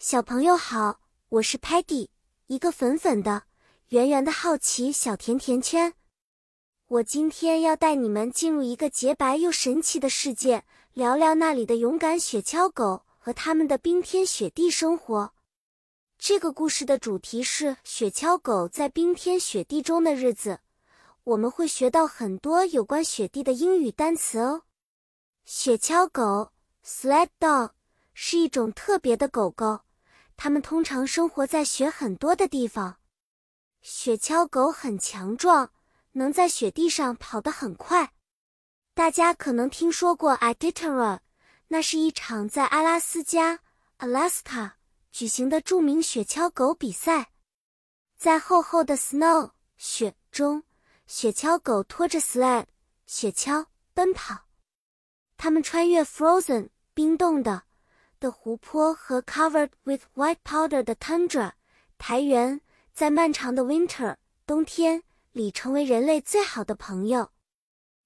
小朋友好，我是 Patty，一个粉粉的、圆圆的好奇小甜甜圈。我今天要带你们进入一个洁白又神奇的世界，聊聊那里的勇敢雪橇狗和他们的冰天雪地生活。这个故事的主题是雪橇狗在冰天雪地中的日子。我们会学到很多有关雪地的英语单词哦。雪橇狗 （sled dog） 是一种特别的狗狗，它们通常生活在雪很多的地方。雪橇狗很强壮。能在雪地上跑得很快。大家可能听说过 Iditarod，那是一场在阿拉斯加 （Alaska） 举行的著名雪橇狗比赛。在厚厚的 snow 雪中，雪橇狗拖着 sled 雪橇奔跑。它们穿越 frozen 冰冻的的湖泊和 covered with white powder 的 tundra 苔原，在漫长的 winter 冬天。里成为人类最好的朋友。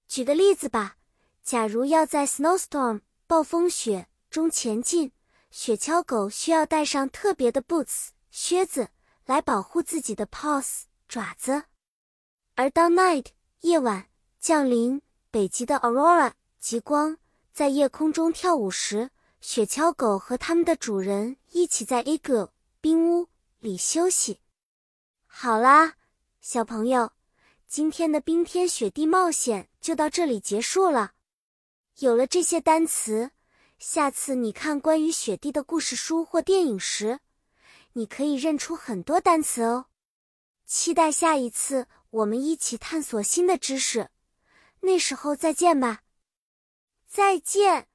举个例子吧，假如要在 snowstorm 暴风雪中前进，雪橇狗需要带上特别的 boots 靴子来保护自己的 paws 爪子。而当 night 夜晚降临，北极的 aurora 极光在夜空中跳舞时，雪橇狗和它们的主人一起在 igloo 冰屋里休息。好啦，小朋友。今天的冰天雪地冒险就到这里结束了。有了这些单词，下次你看关于雪地的故事书或电影时，你可以认出很多单词哦。期待下一次我们一起探索新的知识，那时候再见吧。再见。